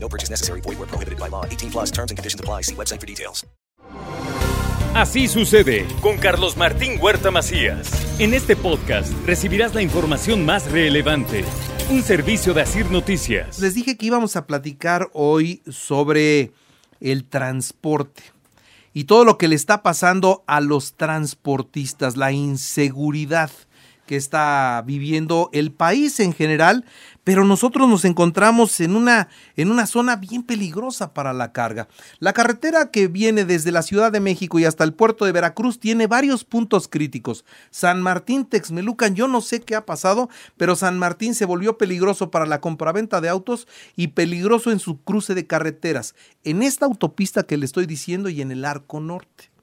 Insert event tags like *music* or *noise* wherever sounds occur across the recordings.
No purchase necessary. Void where prohibited by law. 18 plus terms and conditions apply. See website for details. Así sucede con Carlos Martín Huerta Macías. En este podcast recibirás la información más relevante. Un servicio de Asir Noticias. Les dije que íbamos a platicar hoy sobre el transporte y todo lo que le está pasando a los transportistas, la inseguridad que está viviendo el país en general, pero nosotros nos encontramos en una, en una zona bien peligrosa para la carga. La carretera que viene desde la Ciudad de México y hasta el puerto de Veracruz tiene varios puntos críticos. San Martín Texmelucan, yo no sé qué ha pasado, pero San Martín se volvió peligroso para la compraventa de autos y peligroso en su cruce de carreteras, en esta autopista que le estoy diciendo y en el Arco Norte.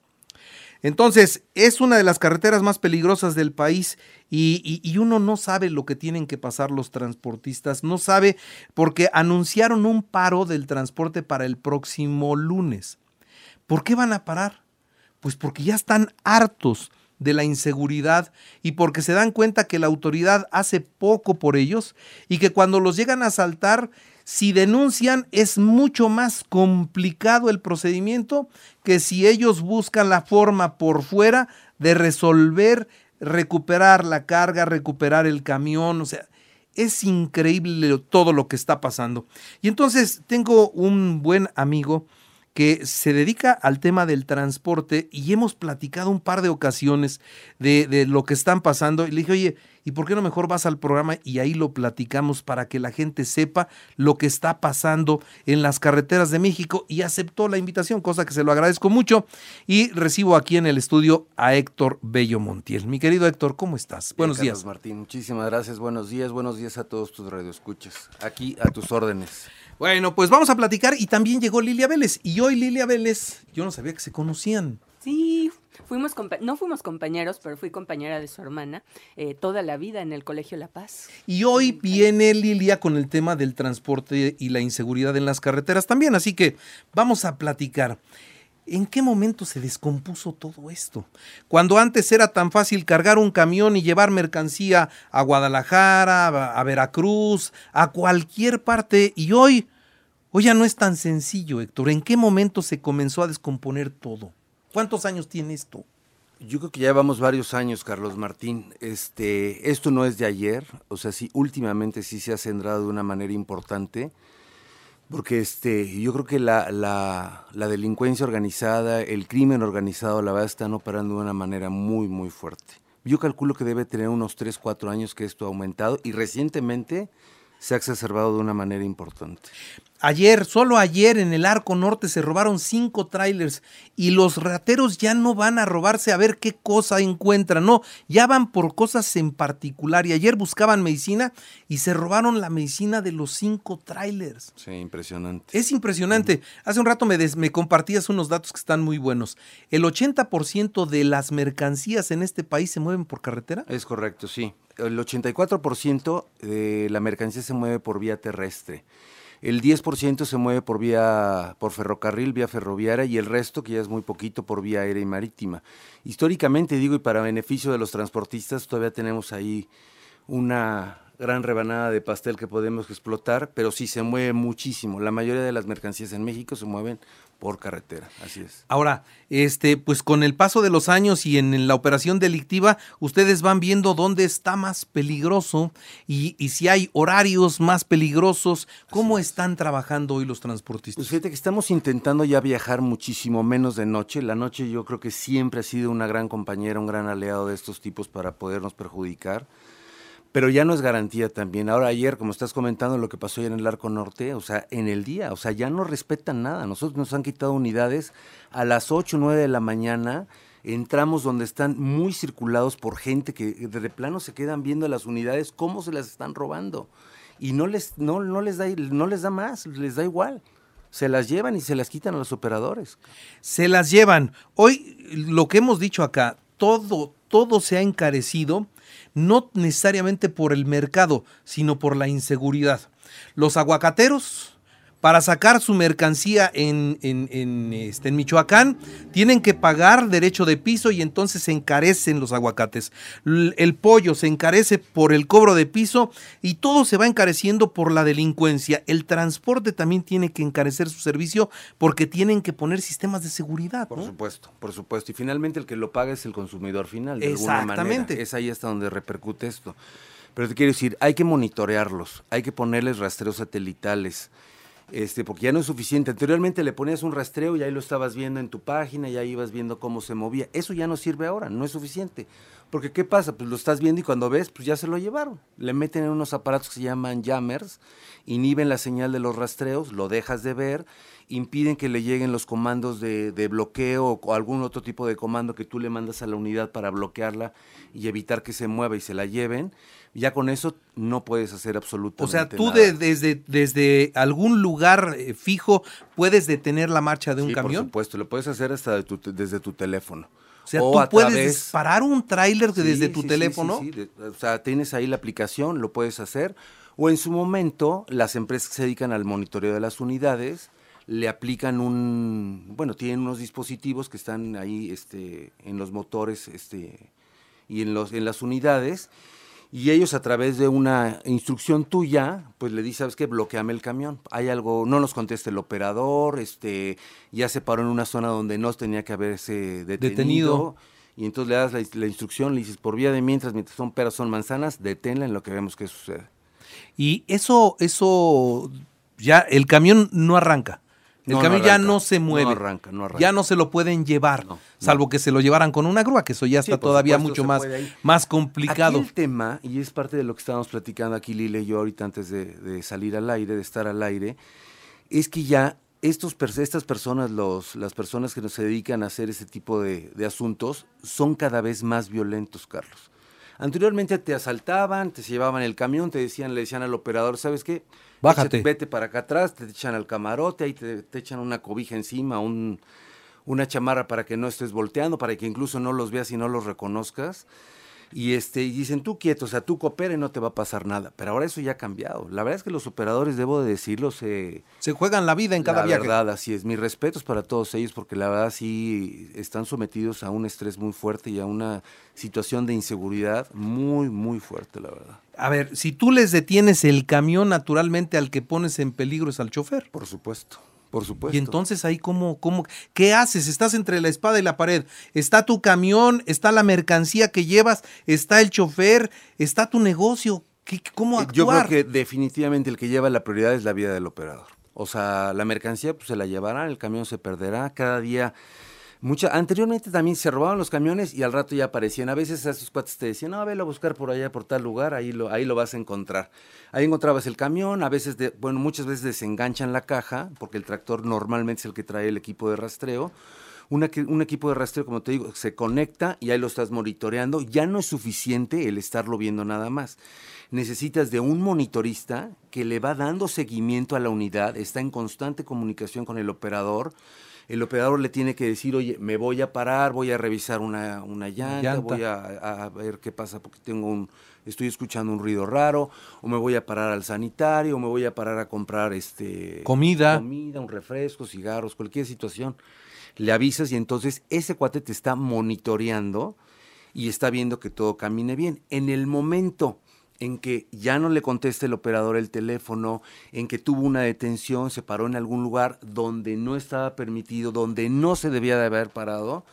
Entonces, es una de las carreteras más peligrosas del país y, uno no sabe lo que tienen que pasar los transportistas, no sabe porque anunciaron un paro del transporte para el próximo lunes. ¿Por qué van a parar? Pues porque ya están hartos de la inseguridad y porque se dan cuenta que la autoridad hace poco por ellos y que cuando los llegan a asaltar si denuncian es mucho más complicado el procedimiento que si ellos buscan la forma por fuera de resolver, recuperar la carga, recuperar el camión, o sea, es increíble todo lo que está pasando. Y entonces tengo un buen amigo que se dedica al tema del transporte y hemos platicado un par de ocasiones de, de, lo que están pasando. Y le dije, oye, ¿y por qué no mejor vas al programa y ahí lo platicamos para que la gente sepa lo que está pasando en las carreteras de México? Y aceptó la invitación, cosa que se lo agradezco mucho. Y recibo aquí en el estudio a Héctor Bello Montiel. Mi querido Héctor, ¿cómo estás? Bien, Buenos Carlos días. Martín, muchísimas gracias. Buenos días, buenos días a todos tus radioescuchas. Aquí a tus órdenes. Bueno, pues vamos a platicar y también llegó Lilia Vélez. Y hoy Lilia Vélez, yo no sabía que se conocían. Sí, fuimos no fuimos compañeros, pero fui compañera de su hermana eh, toda la vida en el Colegio La Paz. Y hoy viene Lilia con el tema del transporte y la inseguridad en las carreteras también, así que vamos a platicar. ¿En qué momento se descompuso todo esto? Cuando antes era tan fácil cargar un camión y llevar mercancía a Guadalajara, a Veracruz, a cualquier parte, y hoy, hoy ya no es tan sencillo, Héctor. ¿En qué momento se comenzó a descomponer todo? ¿Cuántos años tiene esto? Yo creo que ya llevamos varios años, Carlos Martín. Este, esto no es de ayer, o sea, sí, últimamente sí se ha centrado de una manera importante. Porque este, yo creo que la, la, la, delincuencia organizada, el crimen organizado, la verdad, están operando de una manera muy, muy fuerte. Yo calculo que debe tener unos 3, 4 años que esto ha aumentado y recientemente se ha exacerbado de una manera importante. Ayer, solo ayer en el Arco Norte se robaron cinco trailers y los rateros ya no van a robarse a ver qué cosa encuentran, no, ya van por cosas en particular y ayer buscaban medicina y se robaron la medicina de los cinco trailers. Sí, impresionante. Es impresionante. Hace un rato me, des, me compartías unos datos que están muy buenos. El 80% de las mercancías en este país se mueven por carretera. Es correcto, sí. El 84% de la mercancía se mueve por vía terrestre el 10% se mueve por vía por ferrocarril, vía ferroviaria y el resto, que ya es muy poquito, por vía aérea y marítima. Históricamente, digo, y para beneficio de los transportistas, todavía tenemos ahí una gran rebanada de pastel que podemos explotar, pero sí se mueve muchísimo. La mayoría de las mercancías en México se mueven por carretera, así es. Ahora, este, pues con el paso de los años y en la operación delictiva, ustedes van viendo dónde está más peligroso y, y si hay horarios más peligrosos, ¿cómo están trabajando hoy los transportistas? Pues fíjate que estamos intentando ya viajar muchísimo menos de noche. La noche yo creo que siempre ha sido una gran compañera, un gran aliado de estos tipos para podernos perjudicar pero ya no es garantía también. Ahora ayer, como estás comentando lo que pasó ayer en el Arco Norte, o sea, en el día, o sea, ya no respetan nada. Nosotros nos han quitado unidades a las 8 o 9 de la mañana, entramos donde están muy circulados por gente que de plano se quedan viendo las unidades cómo se las están robando y no les no no les da no les da más, les da igual. Se las llevan y se las quitan a los operadores. Se las llevan. Hoy, lo que hemos dicho acá, todo, todo se ha encarecido, no necesariamente por el mercado, sino por la inseguridad. Los aguacateros, para sacar su mercancía en, en, en, este, en Michoacán, tienen que pagar derecho de piso y entonces se encarecen los aguacates. El pollo se encarece por el cobro de piso y todo se va encareciendo por la delincuencia. El transporte también tiene que encarecer su servicio porque tienen que poner sistemas de seguridad. Por ¿no? supuesto, por supuesto. Y finalmente el que lo paga es el consumidor final. De alguna Exactamente. manera. Es ahí hasta donde repercute esto. Pero te quiero decir, hay que monitorearlos, hay que ponerles rastreos satelitales. Este, porque ya no es suficiente. Anteriormente le ponías un rastreo y ahí lo estabas viendo en tu página, ya ibas viendo cómo se movía. Eso ya no sirve ahora, no es suficiente. Porque ¿qué pasa? Pues lo estás viendo y cuando ves, pues ya se lo llevaron. Le meten en unos aparatos que se llaman jammers, inhiben la señal de los rastreos, lo dejas de ver, impiden que le lleguen los comandos de, de bloqueo o algún otro tipo de comando que tú le mandas a la unidad para bloquearla y evitar que se mueva y se la lleven. Ya con eso no puedes hacer absolutamente O sea, tú nada. de- desde, desde algún lugar eh, fijo puedes detener la marcha de un Sí, camión. por supuesto, lo puedes hacer hasta de tu te- desde tu teléfono. O sea, O tú puedes través- disparar un tráiler Sí, desde tu sí, teléfono. de- o sea, tienes ahí la aplicación, lo puedes hacer. O en su momento, las empresas que se dedican al monitoreo de las unidades le aplican un, bueno, tienen unos dispositivos que están ahí este, en los motores este, y en, los, en las unidades. Y ellos a través de una instrucción tuya, pues le dices, ¿sabes qué? Bloqueame el camión. Hay algo, no nos contesta el operador, este, ya se paró en una zona donde no tenía que haberse detenido. Detenido. Y entonces le das la, la instrucción, le dices, por vía de mientras, mientras son peras, son manzanas, deténla en lo que vemos que sucede. Y eso, eso, ya el camión no arranca. El No, no camión ya arranca. no se No mueve. arranca, no arranca. Ya no se lo pueden llevar, salvo que se lo llevaran con una grúa, que eso ya está todavía supuesto, mucho más, más complicado. Aquí el tema, y es parte de lo que estábamos platicando aquí Lila y yo ahorita antes de, de salir al aire, de estar al aire, es que ya estos, estas personas, los, las personas que nos se dedican a hacer ese tipo de, de asuntos, son cada vez más violentos, Carlos. Anteriormente te asaltaban, te llevaban el camión, te decían, le decían al operador, ¿sabes qué? Bájate. Échate- vete para acá atrás, te echan al camarote, ahí te, te echan una cobija encima, un, una chamarra para que no estés volteando, para que incluso no los veas y no los reconozcas. Y este, y dicen, tú quieto, o sea, tú coopera y no te va a pasar nada. Pero ahora eso ya ha cambiado. La verdad es que los operadores, debo de decirlo, se, Se juegan la vida en cada la viaje. verdad, así es. Mis respetos para todos ellos, porque la verdad sí están sometidos a un estrés muy fuerte y a una situación de inseguridad muy, muy fuerte, la verdad. A ver, si tú les detienes el camión, naturalmente al que pones en peligro es al chofer. Por supuesto, por supuesto. Y entonces ahí cómo, cómo, ¿qué haces? Estás entre la espada y la pared. Está tu camión, está la mercancía que llevas, está el chofer, está tu negocio. ¿Qué, ¿Cómo Eh, actuar? Yo creo que definitivamente el que lleva la prioridad es la vida del operador. O sea, la mercancía pues, se la llevarán, el camión se perderá cada día. Mucha, anteriormente también se robaban los camiones y al rato ya aparecían. A veces a esos cuates te decían, no, velo a buscar por allá, por tal lugar, ahí lo, ahí lo vas a encontrar. Ahí encontrabas el camión, a veces, de- bueno, muchas veces desenganchan la caja, porque el tractor normalmente es el que trae el equipo de rastreo. Una un equipo de rastreo, como te digo, se conecta y ahí lo estás monitoreando. Ya no es suficiente el estarlo viendo nada más. Necesitas de un monitorista que le va dando seguimiento a la unidad, está en constante comunicación con el operador. El operador le tiene que decir, oye, me voy a parar, voy a revisar una, una llanta, Llanta. voy a, a ver qué pasa porque tengo un, estoy escuchando un ruido raro, o me voy a parar al sanitario, o me voy a parar a comprar este Comida. comida, un refresco, cigarros, cualquier situación. Le avisas y entonces ese cuate te está monitoreando y está viendo que todo camine bien. En el momento en que ya no le contesta el operador el teléfono, en que tuvo una detención, se paró en algún lugar donde no estaba permitido, donde no se debía de haber parado,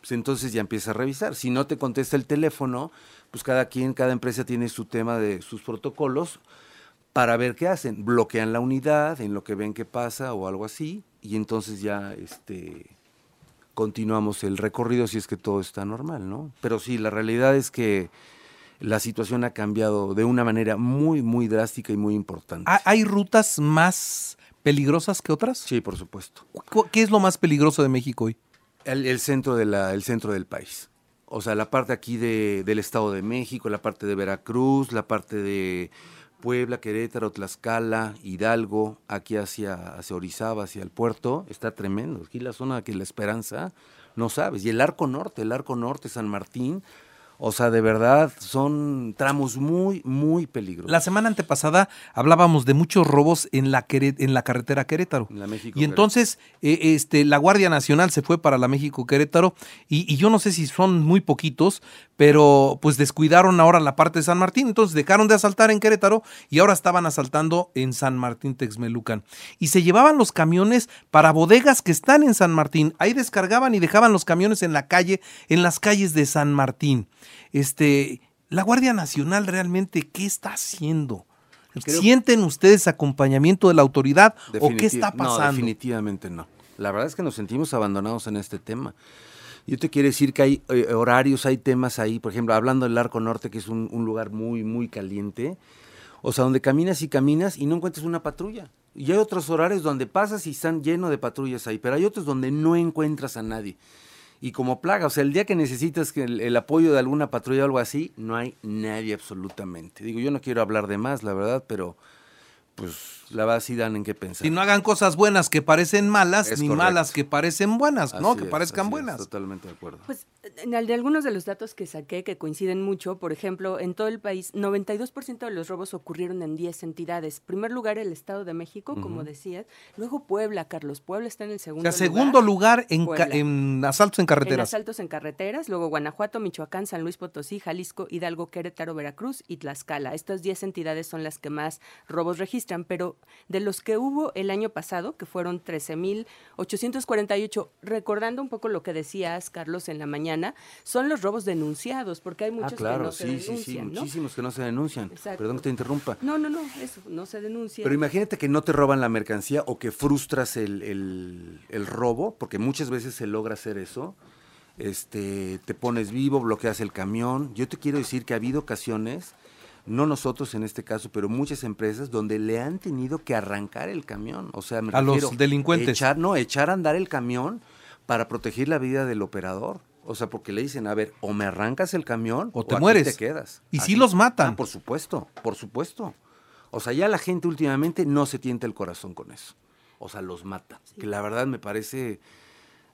pues entonces ya empieza a revisar. Si no te contesta el teléfono, pues cada quien, cada empresa tiene su tema de sus protocolos para ver qué hacen. Bloquean la unidad en lo que ven que pasa o algo así, y entonces ya este continuamos el recorrido si es que todo está normal, ¿no? Pero sí, la realidad es que la situación ha cambiado de una manera muy, muy drástica y muy importante. ¿Ha- ¿Hay rutas más peligrosas que otras? Sí, por supuesto. ¿Cu- ¿Qué es lo más peligroso de México hoy? El, el centro, de la, el centro del país. O sea, la parte aquí de, del Estado de México, la parte de Veracruz, la parte de Puebla, Querétaro, Tlaxcala, Hidalgo, aquí hacia, hacia Orizaba, hacia el puerto, está tremendo. Aquí la zona que la esperanza, no sabes. Y el arco norte, el arco norte, San Martín, o sea, de verdad, son tramos muy, muy peligrosos. La semana antepasada hablábamos de muchos robos en la, Quere- en la carretera Querétaro. La México y entonces eh, este, la Guardia Nacional se fue para la México Querétaro y, y yo no sé si son muy poquitos, pero pues descuidaron ahora la parte de San Martín, entonces dejaron de asaltar en Querétaro y ahora estaban asaltando en San Martín Texmelucan. Y se llevaban los camiones para bodegas que están en San Martín, ahí descargaban y dejaban los camiones en la calle, en las calles de San Martín. Este, la Guardia Nacional realmente, ¿qué está haciendo? Creo- ¿Sienten ustedes acompañamiento de la autoridad o qué está No, pasando? definitivamente no. La verdad es que nos sentimos abandonados en este tema. Yo te quiero decir que hay eh, horarios, hay temas ahí, por ejemplo, hablando del Arco Norte, que es un, un lugar muy, muy caliente, o sea, donde caminas y caminas y no encuentras una patrulla. Y hay otros horarios donde pasas y están llenos de patrullas ahí, pero hay otros donde no encuentras a nadie. Y como plaga, o sea, el día que necesitas que el, el apoyo de alguna patrulla o algo así, no hay nadie absolutamente. Digo, yo no quiero hablar de más, la verdad, pero pues la verdad sí dan en qué pensar. Si no hagan cosas buenas que parecen malas, Es ni correcto. malas que parecen buenas, ¿no? Que parezcan así es, buenas. totalmente de acuerdo. Pues en el de algunos de los datos que saqué que coinciden mucho, por ejemplo, en todo el país, 92% de los robos ocurrieron en 10 entidades. Primer lugar el Estado de México, como decías, luego Puebla, Carlos. Puebla está en el O segundo sea, segundo lugar en, en asaltos en En carreteras. asaltos en carreteras, luego Guanajuato, Michoacán, San Luis Potosí, Jalisco, Hidalgo, Querétaro, Veracruz y Tlaxcala. Estas 10 entidades son las que más robos registran, pero de los que hubo el año pasado, que fueron 13.848, recordando un poco lo que decías, Carlos, en la mañana, son los robos denunciados, porque hay muchos ah, claro, que no se sí, sí, sí, denuncian, ¿no? muchísimos que no se denuncian. Exacto. Perdón que te interrumpa. No, no, no, eso, no se denuncia. Pero imagínate que no te roban la mercancía o que frustras el, el- el robo, porque muchas veces se logra hacer eso. Este, te pones vivo, bloqueas el camión. Yo te quiero decir que ha habido ocasiones, no nosotros en este caso, pero muchas empresas donde le han tenido que arrancar el camión. O sea, me A los delincuentes. Echar, no, echar a andar el camión para proteger la vida del operador. O sea, porque le dicen, a ver, o me arrancas el camión O te aquí mueres. te quedas. Y sí Así- los matan. Ah, por supuesto, por supuesto. O sea, ya la gente últimamente no se tienta el corazón con eso. O sea, los mata. Que la verdad me parece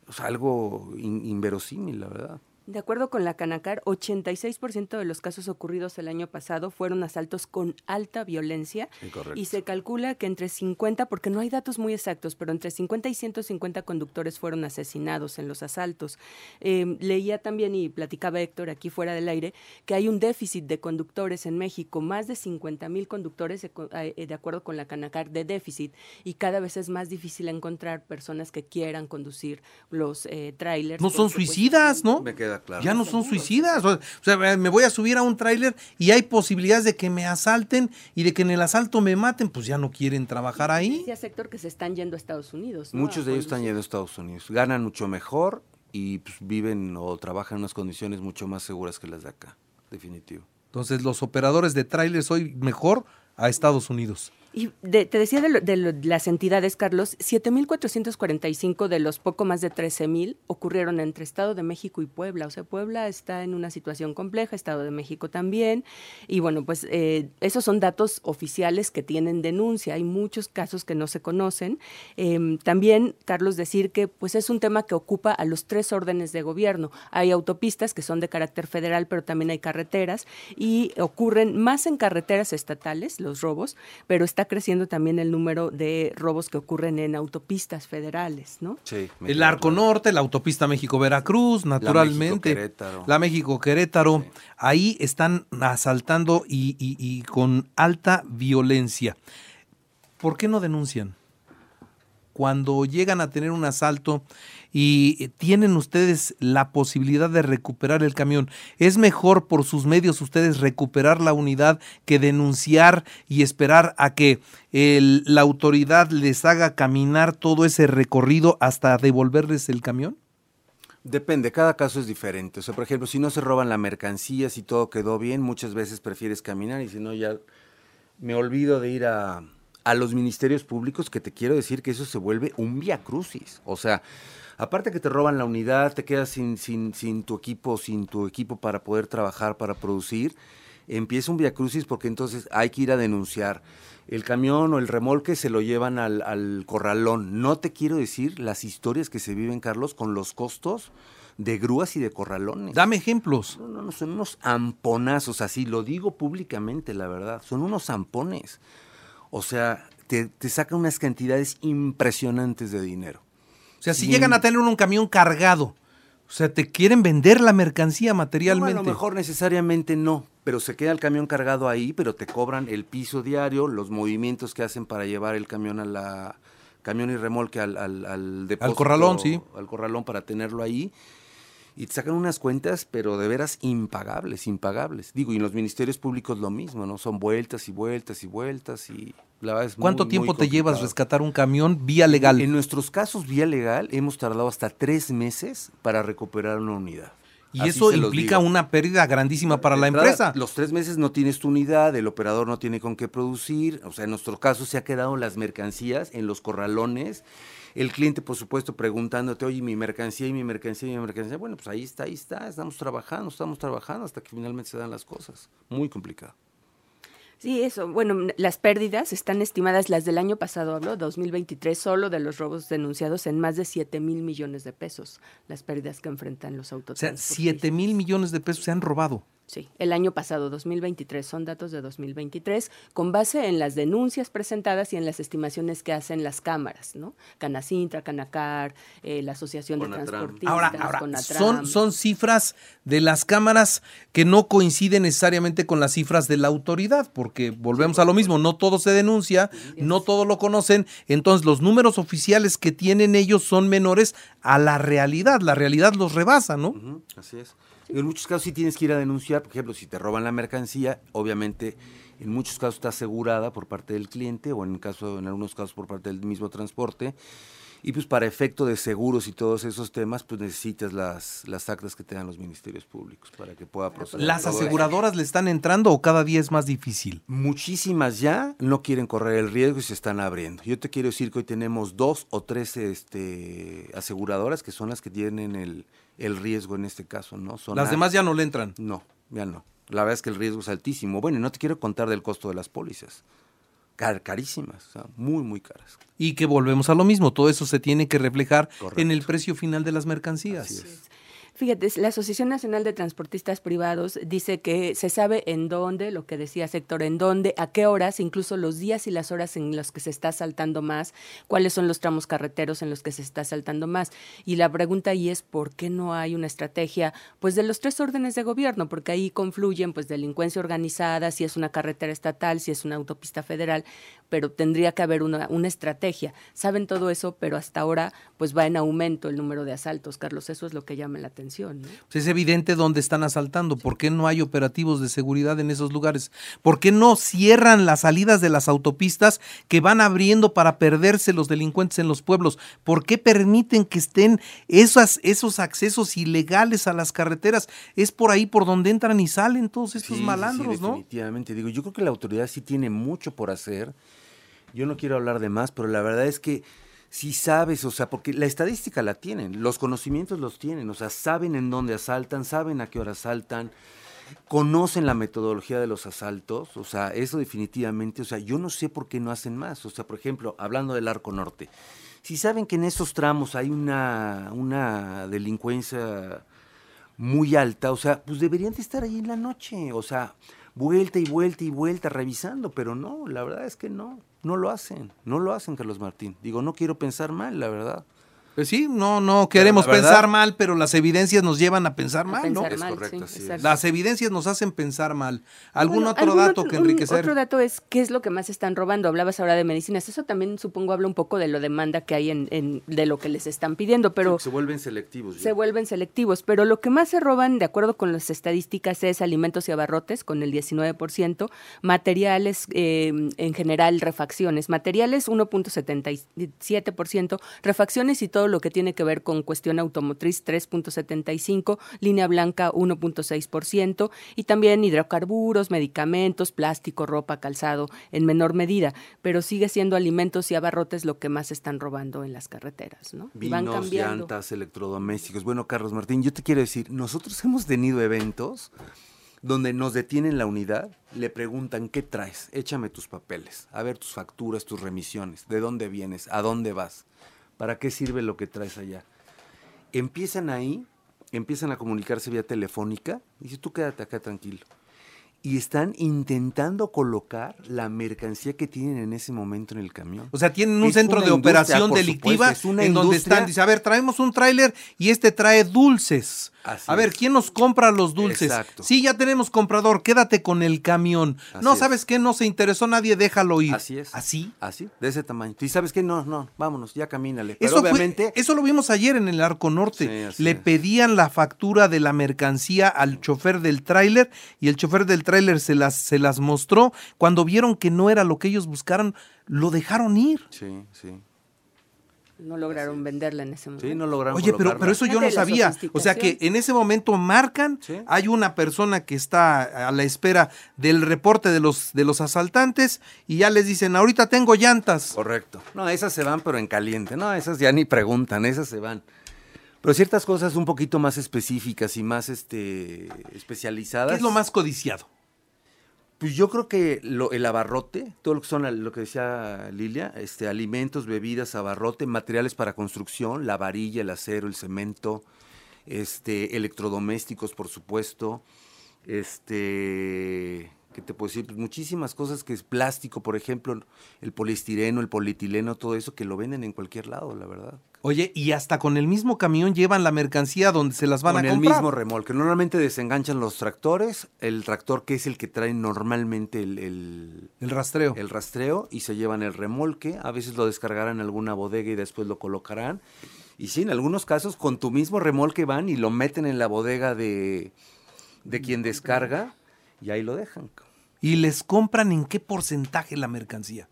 o sea, algo in- inverosímil, la verdad. De acuerdo con la Canacar, 86% de los casos ocurridos el año pasado fueron asaltos con alta violencia Sí, correcto. y se calcula que entre 50, porque no hay datos muy exactos, pero entre 50 y 150 conductores fueron asesinados en los asaltos. Eh, leía también y platicaba Héctor aquí fuera del aire que hay un déficit de conductores en México, más de 50 mil conductores de, co- eh, de acuerdo con la Canacar de déficit y cada vez es más difícil encontrar personas que quieran conducir los eh, trailers. No son pues, suicidas, ¿no? Me queda claro. Ya no son suicidas. O sea, me voy a subir a un tráiler y hay posibilidades de que me asalten y de que en el asalto me maten, pues ya no quieren trabajar ahí. Decía sector que se están yendo a Estados Unidos. ¿no? Muchos de ellos están yendo a Estados Unidos. Ganan mucho mejor y pues, viven o trabajan en unas condiciones mucho más seguras que las de acá. Definitivo. Entonces los operadores de trailers hoy mejor a Estados Unidos. Y de- te decía de, lo- de las entidades, Carlos, 7.445 de los poco más de 13.000 ocurrieron entre Estado de México y Puebla. O sea, Puebla está en una situación compleja, Estado de México también. Y bueno, pues eh, esos son datos oficiales que tienen denuncia. Hay muchos casos que no se conocen. Em, también, Carlos, decir que pues es un tema que ocupa a los tres órdenes de gobierno. Hay autopistas que son de carácter federal, pero también hay carreteras y ocurren más en carreteras estatales los robos, pero está creciendo también el número de robos que ocurren en autopistas federales, ¿no? Sí. El Arco. Norte, la autopista México-Veracruz, naturalmente. México-Querétaro. La México-Querétaro. Ahí están asaltando y, y- y con alta violencia. ¿Por qué no denuncian? Cuando llegan a tener un asalto y tienen ustedes la posibilidad de recuperar el camión, ¿es mejor por sus medios ustedes recuperar la unidad que denunciar y esperar a que la autoridad les haga caminar todo ese recorrido hasta devolverles el camión? Depende, cada caso es diferente. O sea, por ejemplo, si no se roban la mercancía, si todo quedó bien, muchas veces prefieres caminar y si no, ya me olvido de ir a, a los ministerios públicos, que te quiero decir que eso se vuelve un via crucis. O sea, aparte que te roban la unidad, te quedas sin, sin, sin tu equipo, sin tu equipo para poder trabajar, para producir. empieza un viacrucis porque entonces hay que ir a denunciar. El camión o el remolque se lo llevan al, al corralón. No te quiero decir las historias que se viven, Carlos, con los costos de grúas y de corralones. Dame ejemplos. No, no, no, son unos amponazos, así lo digo públicamente, la verdad. Son unos ampones. O sea, te, te sacan unas cantidades impresionantes de dinero. O sea, si Sin- llegan a tener un camión cargado, o sea, te quieren vender la mercancía No, materialmente. a lo mejor necesariamente no, pero se queda el camión cargado ahí, pero te cobran el piso diario, los movimientos que hacen para llevar el camión a la camión y remolque al, al, al depósito, corralón, sí. Al corralón para tenerlo ahí. Y te sacan unas cuentas, pero de veras impagables, impagables. Digo, y en los ministerios públicos lo mismo, ¿no? Son vueltas y vueltas y vueltas y la verdad es ¿Cuánto muy tiempo te llevas rescatar un camión vía legal? En nuestros casos, vía legal, hemos tardado hasta tres meses para recuperar una unidad. Y Así eso implica una pérdida grandísima para la entrada, empresa. Los tres meses no tienes tu unidad, el operador no tiene con qué producir. O sea, en nuestro caso se ha quedado las mercancías en los corralones. El cliente, por supuesto, preguntándote, oye, mi mercancía y mi mercancía y mi mercancía. Bueno, pues ahí está, ahí está. Estamos trabajando, estamos trabajando hasta que finalmente se dan las cosas. Muy complicado. Sí, eso. Bueno, las pérdidas están estimadas, las del año pasado, hablo, 2023, solo de los robos denunciados en más de 7 mil millones de pesos, las pérdidas que enfrentan los O sea, autotransportistas. 7 mil millones de pesos se han robado. Sí, el año pasado, 2023, son datos de 2023, con base en las denuncias presentadas y en las estimaciones que hacen las cámaras, ¿no? Canacintra, Canacar, eh, la Asociación de. Transportistas, Ahora, ahora Conatram. son, son cifras de las cámaras que no coinciden necesariamente con las cifras de la autoridad, porque volvemos a lo mismo, no todo se denuncia, no todo lo conocen, entonces los números oficiales que tienen ellos son menores a la realidad, la realidad los rebasa, ¿no? Así es. En muchos casos sí tienes que ir a denunciar, por ejemplo, si te roban la mercancía, obviamente en muchos casos está asegurada por parte del cliente o en caso en algunos casos por parte del mismo transporte. Y pues para efecto de seguros y todos esos temas, pues necesitas las, las actas que te dan los ministerios públicos para que pueda proceder. ¿Las aseguradoras le están entrando o cada día es más difícil? Muchísimas ya no quieren correr el riesgo y se están abriendo. Yo te quiero decir que hoy tenemos dos o tres este, aseguradoras que son las que tienen el, el riesgo en este caso, ¿no? Son Las demás ya no le entran. No, ya no. La verdad es que el riesgo es altísimo. Bueno, y no te quiero contar del costo de las pólizas. Car- carísimas, o sea, muy, muy caras. Y que volvemos a lo mismo, todo eso se tiene que reflejar Correcto. en el precio final de las mercancías. Así es. Fíjate, la Asociación Nacional de Transportistas Privados dice que se sabe en dónde, lo que decía Héctor, en dónde, a qué horas, incluso los días y las horas en los que se está saltando más, cuáles son los tramos carreteros en los que se está saltando más. Y la pregunta ahí es por qué no hay una estrategia, pues de los tres órdenes de gobierno, porque ahí confluyen pues delincuencia organizada, si es una carretera estatal, si es una autopista federal, pero tendría que haber una, una estrategia. Saben todo eso, pero hasta ahora pues va en aumento el número de asaltos, Carlos, eso es lo que llama la atención. ¿no? Pues es evidente dónde están asaltando. ¿Por qué no hay operativos de seguridad en esos lugares? ¿Por qué no cierran las salidas de las autopistas que van abriendo para perderse los delincuentes en los pueblos? ¿Por qué permiten que estén esas, esos accesos ilegales a las carreteras? Es por ahí por donde entran y salen todos estos Sí, sí, sí, malandros, ¿no? Definitivamente. Digo, yo creo que la autoridad sí tiene mucho por hacer. Yo no quiero hablar de más, pero la verdad es que sí sabes, o sea, porque la estadística la tienen, los conocimientos los tienen, o sea, saben en dónde asaltan, saben a qué hora asaltan, conocen la metodología de los asaltos, o sea, eso definitivamente, o sea, yo no sé por qué no hacen más. O sea, por ejemplo, hablando del Arco Norte, si saben que en esos tramos hay una, una delincuencia muy alta, o sea, pues deberían de estar ahí en la noche, o sea, vuelta y vuelta y vuelta revisando, pero no, la verdad es que no, no lo hacen, no lo hacen, Carlos Martín. Digo, no quiero pensar mal, la verdad. Pues sí, no, no queremos pensar mal, pero las evidencias nos llevan a pensar A mal, ¿no? pensar Es mal, correcto, sí, es. exacto. Las evidencias nos hacen pensar mal. ¿Algún Bueno, otro algún dato otro- que un- enriquecer? otro dato es qué es lo que más están robando. Hablabas ahora de medicinas. Eso también supongo habla un poco de la demanda que hay en, en- de lo que les están pidiendo, pero se vuelven selectivos. ya. se vuelven selectivos. Pero lo que más se roban, de acuerdo con las estadísticas, es alimentos y abarrotes, con el 19%, materiales, eh, en general, refacciones. Materiales, 1.77%, refacciones y todo lo que tiene que ver con cuestión automotriz, 3.75%, línea blanca, 1.6%, y también hidrocarburos, medicamentos, plástico, ropa, calzado, en menor medida. Pero sigue siendo alimentos y abarrotes lo que más están robando en las carreteras, ¿no? Y van Vinos, cambiando. llantas, electrodomésticos. Bueno, Carlos Martín, yo te quiero decir, nosotros hemos tenido eventos donde nos detienen la unidad, le preguntan, ¿qué traes? Échame tus papeles, a ver tus facturas, tus remisiones, de dónde vienes, a dónde vas, para qué sirve lo que traes allá. Empiezan ahí, empiezan a comunicarse vía telefónica, y dice, tú quédate acá tranquilo y están intentando colocar la mercancía que tienen en ese momento en el camión. O sea, tienen un Es centro de operación delictiva supuesto, es en donde están, dice, a ver, traemos un tráiler y este trae dulces. Así a ver, es. ¿quién nos compra los dulces? Exacto. Sí, ya tenemos comprador, quédate con el camión. Así no, es. ¿sabes qué? No se interesó nadie, déjalo ir. Así es. ¿Así? Así, de ese tamaño. ¿Y sabes qué? No, no, vámonos, ya camínale. Pero Eso, fue- obviamente, eso lo vimos ayer en el Arco Norte. Sí, Le es. pedían la factura de la mercancía al chofer del tráiler y el chofer del tráiler se las, se las mostró. Cuando vieron que no era lo que ellos buscaron, lo dejaron ir. Sí, sí. No lograron venderla en ese momento. Sí, no lograron Oye, pero, pero eso yo no sabía. O sea que en ese momento marcan, Sí. hay una persona que está a la espera del reporte de los, de los asaltantes y ya les dicen, ahorita tengo llantas. Correcto. No, esas se van, pero en caliente. No, esas ya ni preguntan, esas se van. Pero ciertas cosas un poquito más específicas y más este, especializadas. ¿Qué es lo más codiciado? Pues yo creo que lo- el abarrote, todo lo que son lo que decía Lilia, este, alimentos, bebidas, abarrote, materiales para construcción, la varilla, el acero, el cemento, este, electrodomésticos, por supuesto, este, ¿qué te puedo decir? Pues muchísimas cosas que es plástico, por ejemplo, el poliestireno, el polietileno, todo eso que lo venden en cualquier lado, la verdad. Oye, y hasta con el mismo camión llevan la mercancía donde se las van Con a el comprar. mismo remolque. Normalmente desenganchan los tractores, el tractor que es el que trae normalmente el- el, el rastreo. el rastreo y se llevan el remolque. A veces lo descargarán en alguna bodega y después lo colocarán. Y sí, en algunos casos con tu mismo remolque van y lo meten en la bodega de, de quien descarga y ahí lo dejan. ¿Y les compran en qué porcentaje la mercancía?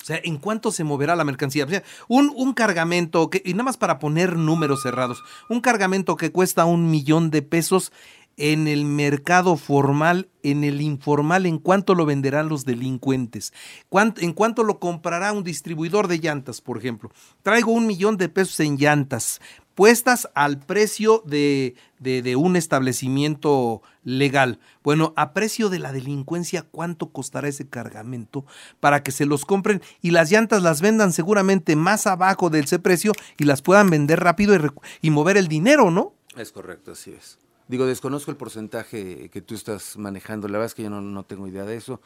O sea, ¿en cuánto se moverá la mercancía? O sea, un, un cargamento, que, y nada más para poner números cerrados, un cargamento que cuesta un millón de pesos en el mercado formal, en el informal, ¿en cuánto lo venderán los delincuentes? ¿Cuánto- ¿En cuánto lo comprará un distribuidor de llantas, por ejemplo? Traigo un millón de pesos en llantas, puestas al precio de, de- de un establecimiento legal. Bueno, a precio de la delincuencia, ¿cuánto costará ese cargamento para que se los compren y las llantas las vendan seguramente más abajo de ese precio y las puedan vender rápido y, mover el dinero, ¿no? Es correcto, así es. Digo, desconozco el porcentaje que tú estás manejando, la verdad es que yo no, no tengo idea de eso,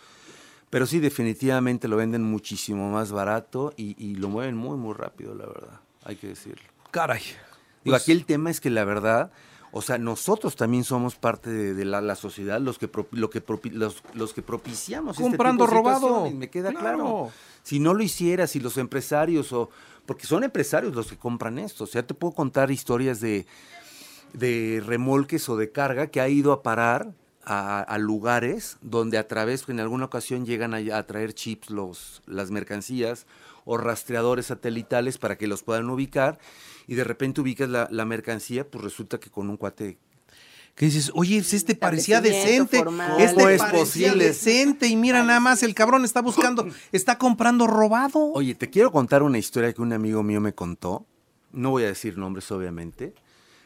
pero sí definitivamente lo venden muchísimo más barato y, y lo mueven muy, muy rápido, la verdad, hay que decirlo. Caray. Digo, Pues- aquí el tema es que la verdad, o sea, nosotros también somos parte de, de la, la sociedad, los que, pro- lo que propi- los, los que propiciamos este Comprando tipo de robado. Me queda Claro. claro. Si no lo hiciera, si los empresarios o... Porque son empresarios los que compran esto. O sea, te puedo contar historias de, de remolques o de carga que ha ido a parar a, a lugares donde a través, en alguna ocasión llegan a, a traer chips los, las mercancías o rastreadores satelitales para que los puedan ubicar y de repente ubicas la, la mercancía, pues resulta que con un cuate Que dices, oye, este parecía decente, formal. este ¿Cómo es parecía posible? decente y mira nada más, el cabrón está buscando, *laughs* está comprando robado. Oye, te quiero contar una historia que un amigo mío me contó. No voy a decir nombres, obviamente.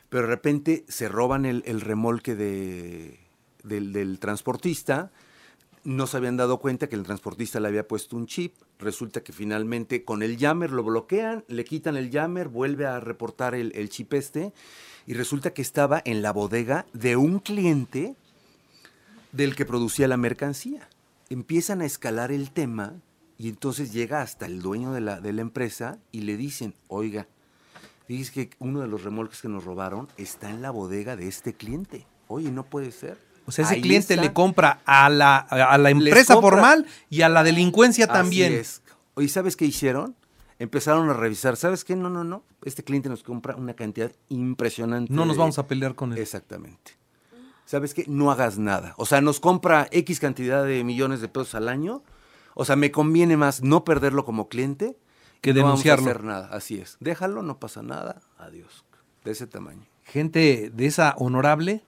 Pero de repente se roban el, el remolque de, del, del transportista. No se habían dado cuenta que el transportista le había puesto un chip. Resulta que finalmente con el jammer lo bloquean, le quitan el jammer, vuelve a reportar el, el chip este. Y resulta que estaba en la bodega de un cliente del que producía la mercancía. Empiezan a escalar el tema y entonces llega hasta el dueño de la, de la empresa y le dicen, oiga, fíjese que uno de los remolques que nos robaron está en la bodega de este cliente. Oye, no puede ser. O sea, ese Ahí cliente está. le compra a la, a la empresa compra. formal y a la delincuencia también. Así es. Oye, ¿sabes qué hicieron? Empezaron a revisar, ¿sabes qué? No, no, no. Este cliente nos compra una cantidad impresionante. No nos de- vamos a pelear con él. Exactamente. ¿Sabes qué? No hagas nada. O sea, nos compra X cantidad de millones de pesos al año. O sea, me conviene más no perderlo como cliente Que no denunciarlo. hacer nada. Así es. Déjalo, no pasa nada. Adiós. De ese tamaño. Gente de esa honorable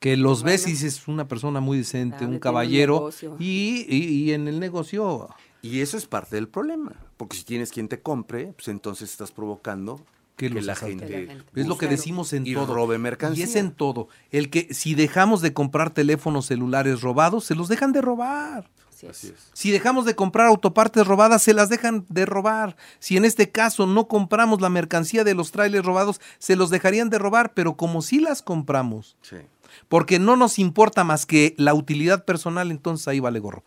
que los ves y dices, una persona muy decente, Claro, un caballero. y, y- y en el negocio, Y eso es parte del problema. Porque si tienes quien te compre, pues entonces estás provocando que, que los la gente Es lo que decimos en Y todo. robe Y mercancía. es en todo. El que si dejamos de comprar teléfonos celulares robados, se los dejan de robar. Así es. Así es. Si dejamos de comprar autopartes robadas, se las dejan de robar. Si en este caso no compramos la mercancía de los trailers robados, se los dejarían de robar. Pero como sí las compramos, Sí. Porque no nos importa más que la utilidad personal, entonces ahí vale gorro.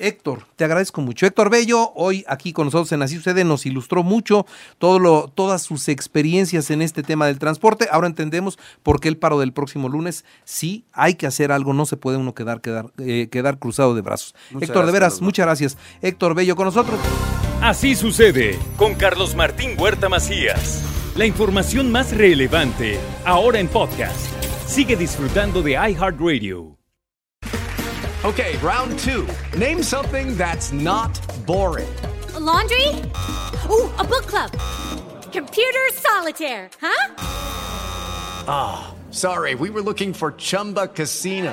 Héctor, te agradezco mucho. Héctor Bello, hoy aquí con nosotros en Así Sucede, nos ilustró mucho todo lo, todas sus experiencias en este tema del transporte. Ahora entendemos por qué el paro del próximo lunes. Sí, hay que hacer algo, no se puede uno quedar, quedar, eh, quedar cruzado de brazos. Muchas Héctor, de veras, Carlos muchas gracias. Héctor Bello con nosotros. Así sucede con Carlos Martín Huerta Macías. La información más relevante ahora en podcast. Sigue disfrutando de iHeartRadio. Okay, round two. Name something that's not boring. A laundry? Ooh, a book club. Computer solitaire, huh? Ah, sorry, we were looking for Chumba Casino.